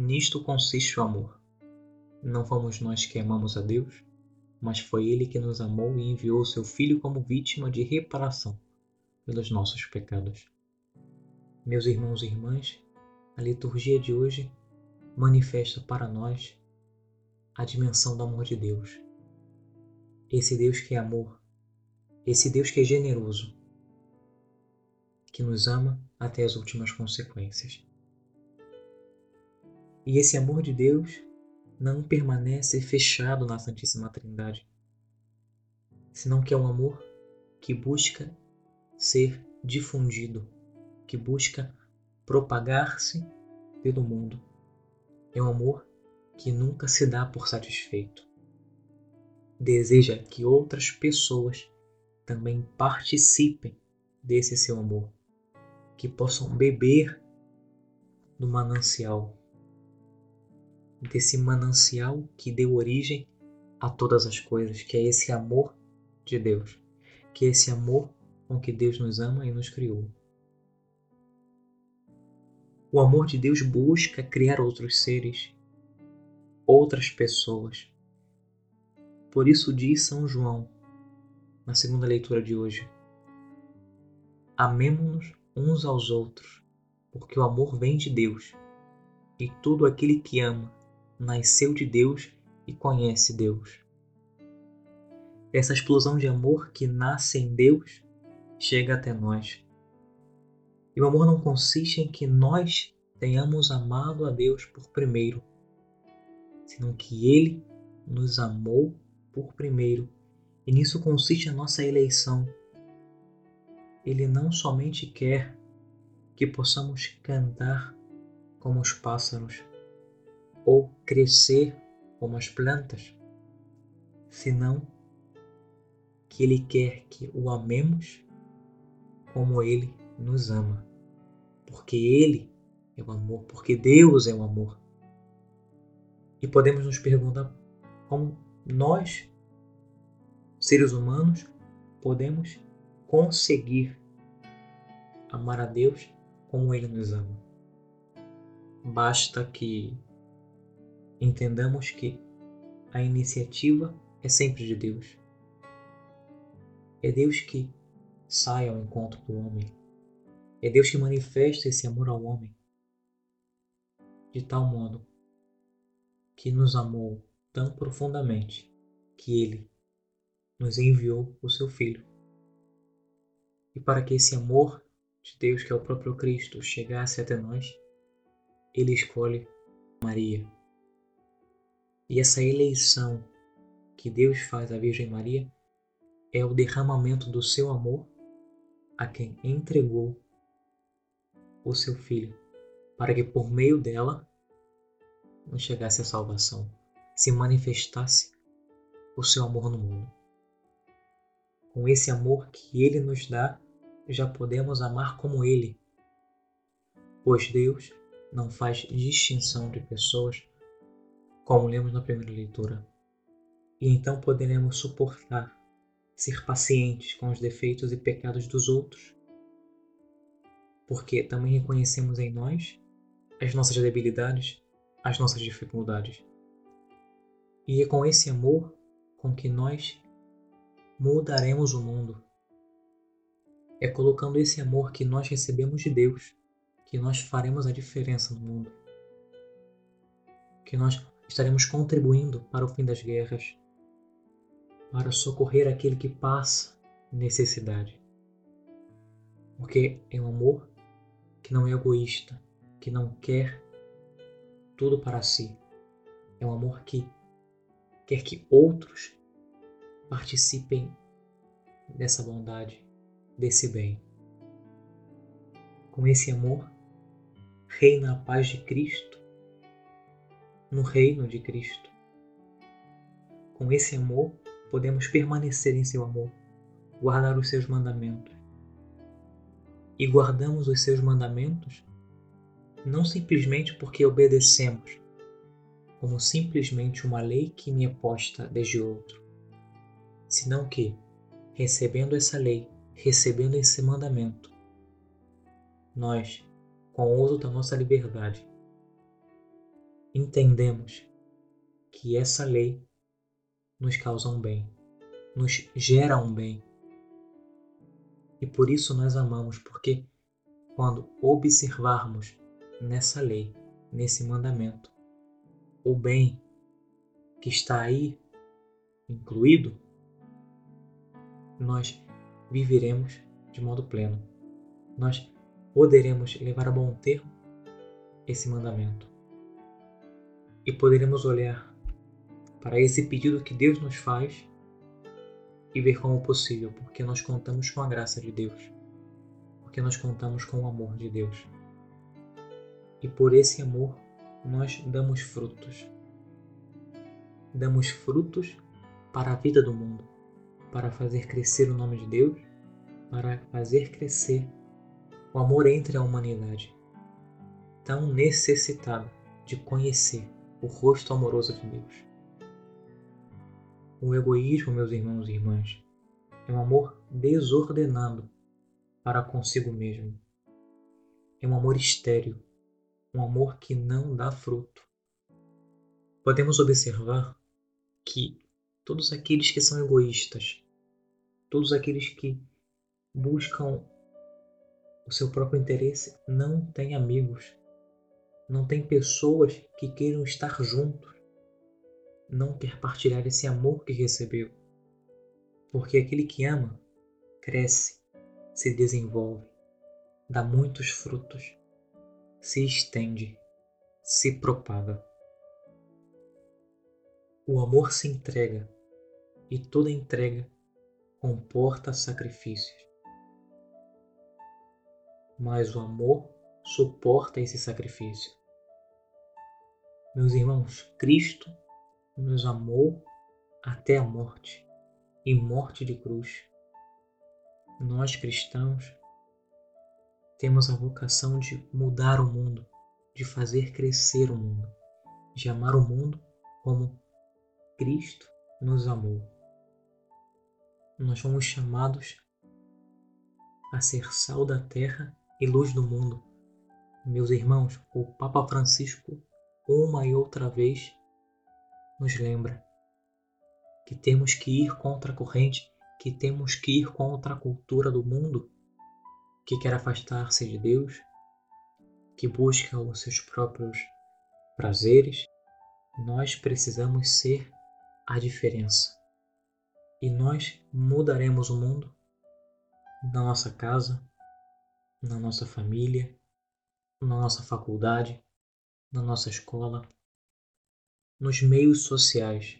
Nisto consiste o amor. Não fomos nós que amamos a Deus, mas foi Ele que nos amou e enviou seu Filho como vítima de reparação pelos nossos pecados. Meus irmãos e irmãs, a liturgia de hoje manifesta para nós a dimensão do amor de Deus. Esse Deus que é amor, esse Deus que é generoso, que nos ama até as últimas consequências. E esse amor de Deus não permanece fechado na Santíssima Trindade, senão que é um amor que busca ser difundido, que busca propagar-se pelo mundo. É um amor que nunca se dá por satisfeito. Deseja que outras pessoas também participem desse seu amor, que possam beber do manancial desse manancial que deu origem a todas as coisas, que é esse amor de Deus, que é esse amor com que Deus nos ama e nos criou. O amor de Deus busca criar outros seres, outras pessoas. Por isso diz São João, na segunda leitura de hoje: Amemo-nos uns aos outros, porque o amor vem de Deus, e todo aquele que ama nasceu de Deus e conhece Deus. Essa explosão de amor que nasce em Deus chega até nós. E o amor não consiste em que nós tenhamos amado a Deus por primeiro, senão que Ele nos amou por primeiro. E nisso consiste a nossa eleição. Ele não somente quer que possamos cantar como os pássaros, ou crescer como as plantas, senão que Ele quer que o amemos como Ele nos ama, porque Ele é o amor, porque Deus é o amor. E podemos nos perguntar como nós, seres humanos, podemos conseguir amar a Deus como Ele nos ama. Basta que entendamos que a iniciativa é sempre de Deus. É Deus que sai ao encontro do homem. É Deus que manifesta esse amor ao homem de tal modo que nos amou tão profundamente que ele nos enviou o seu Filho. E para que esse amor de Deus, que é o próprio Cristo, chegasse até nós, ele escolhe Maria e essa eleição que Deus faz à Virgem Maria é o derramamento do seu amor a quem entregou o seu filho, para que por meio dela não chegasse a salvação, se manifestasse o seu amor no mundo. Com esse amor que ele nos dá, já podemos amar como ele, pois Deus não faz distinção de pessoas como lemos na primeira leitura. E então poderemos suportar, ser pacientes com os defeitos e pecados dos outros, porque também reconhecemos em nós as nossas debilidades, as nossas dificuldades. E é com esse amor com que nós mudaremos o mundo. É colocando esse amor que nós recebemos de Deus que nós faremos a diferença no mundo. Que nós estaremos contribuindo para o fim das guerras, para socorrer aquele que passa necessidade. Porque é um amor que não é egoísta, que não quer tudo para si. É um amor que quer que outros participem dessa bondade, desse bem. Com esse amor, reina a paz de Cristo no reino de Cristo. Com esse amor, podemos permanecer em seu amor, guardar os seus mandamentos. E guardamos os seus mandamentos não simplesmente porque obedecemos, como simplesmente uma lei que me é posta desde outro, senão que, recebendo essa lei, recebendo esse mandamento, nós, com o uso da nossa liberdade, entendemos que essa lei nos causa um bem, nos gera um bem. E por isso nós amamos, porque quando observarmos nessa lei, nesse mandamento, o bem que está aí incluído, nós viveremos de modo pleno. Nós poderemos levar a bom termo esse mandamento. E poderemos olhar para esse pedido que Deus nos faz e ver como possível, porque nós contamos com a graça de Deus, porque nós contamos com o amor de Deus. E por esse amor nós damos frutos. Damos frutos para a vida do mundo, para fazer crescer o nome de Deus, para fazer crescer o amor entre a humanidade, tão necessitada de conhecer o rosto amoroso de Deus. O egoísmo, meus irmãos e irmãs, é um amor desordenado para consigo mesmo. É um amor estéril, um amor que não dá fruto. Podemos observar que todos aqueles que são egoístas, todos aqueles que buscam o seu próprio interesse, não têm amigos, não têm pessoas que queiram estar juntos, não quer partilhar esse amor que recebeu. Porque aquele que ama cresce, se desenvolve, dá muitos frutos, se estende, se propaga. O amor se entrega e toda entrega comporta sacrifícios. Mas o amor suporta esse sacrifício. Meus irmãos, Cristo nos amou até a morte e morte de cruz. Nós cristãos temos a vocação de mudar o mundo, de fazer crescer o mundo, de amar o mundo como Cristo nos amou. Nós fomos chamados a ser sal da terra e luz do mundo. Meus irmãos, o Papa Francisco, uma e outra vez, nos lembra que temos que ir contra a corrente, que temos que ir contra a cultura do mundo que quer afastar-se de Deus, que busca os seus próprios prazeres. Nós precisamos ser a diferença. E nós mudaremos o mundo na nossa casa, na nossa família, na nossa faculdade, na nossa escola, nos meios sociais,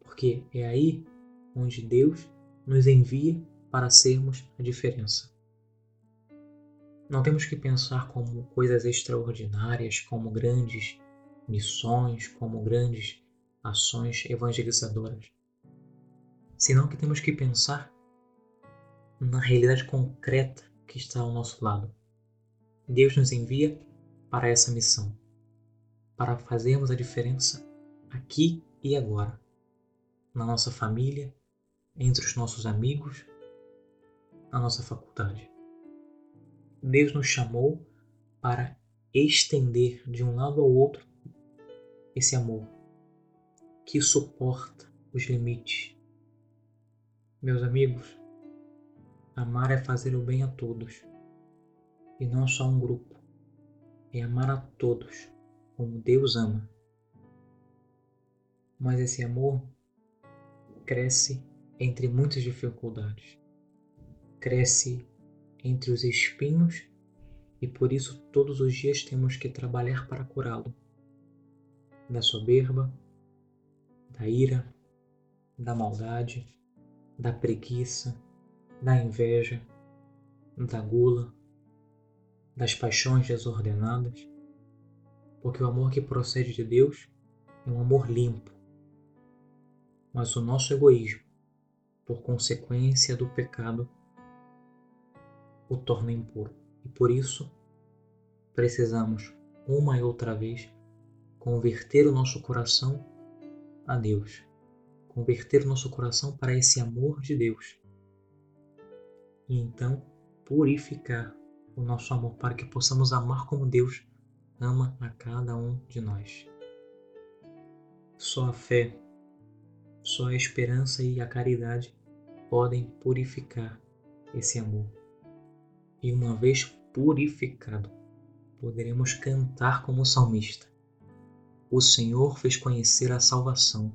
porque é aí onde Deus nos envia para sermos a diferença. Não temos que pensar como coisas extraordinárias, como grandes missões, como grandes ações evangelizadoras, senão que temos que pensar na realidade concreta que está ao nosso lado. Deus nos envia para essa missão, para fazermos a diferença aqui e agora, na nossa família, entre os nossos amigos, na nossa faculdade. Deus nos chamou para estender de um lado ao outro esse amor que suporta os limites. Meus amigos, amar é fazer o bem a todos e não só um grupo. É amar a todos como Deus ama. Mas esse amor cresce entre muitas dificuldades. Cresce entre os espinhos e por isso todos os dias temos que trabalhar para curá-lo da soberba, da ira, da maldade, da preguiça, da inveja, da gula, das paixões desordenadas, porque o amor que procede de Deus é um amor limpo. Mas o nosso egoísmo, por consequência do pecado, o torna impuro. E por isso precisamos, uma e outra vez, converter o nosso coração a Deus, converter o nosso coração para esse amor de Deus e então purificar o nosso amor para que possamos amar como Deus ama a cada um de nós. Só a fé, só a esperança e a caridade podem purificar esse amor. E uma vez purificado, poderemos cantar como salmista. O Senhor fez conhecer a salvação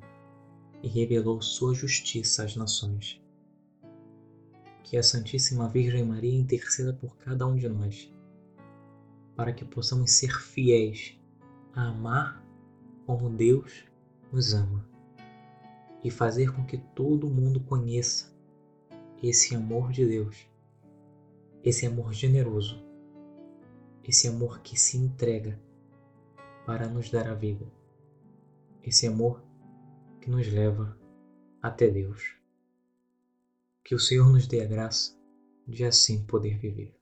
e revelou sua justiça às nações. Que a Santíssima Virgem Maria interceda por cada um de nós, para que possamos ser fiéis a amar como Deus nos ama e fazer com que todo mundo conheça esse amor de Deus, esse amor generoso, esse amor que se entrega para nos dar a vida, esse amor que nos leva até Deus. Que o Senhor nos dê a graça de assim poder viver.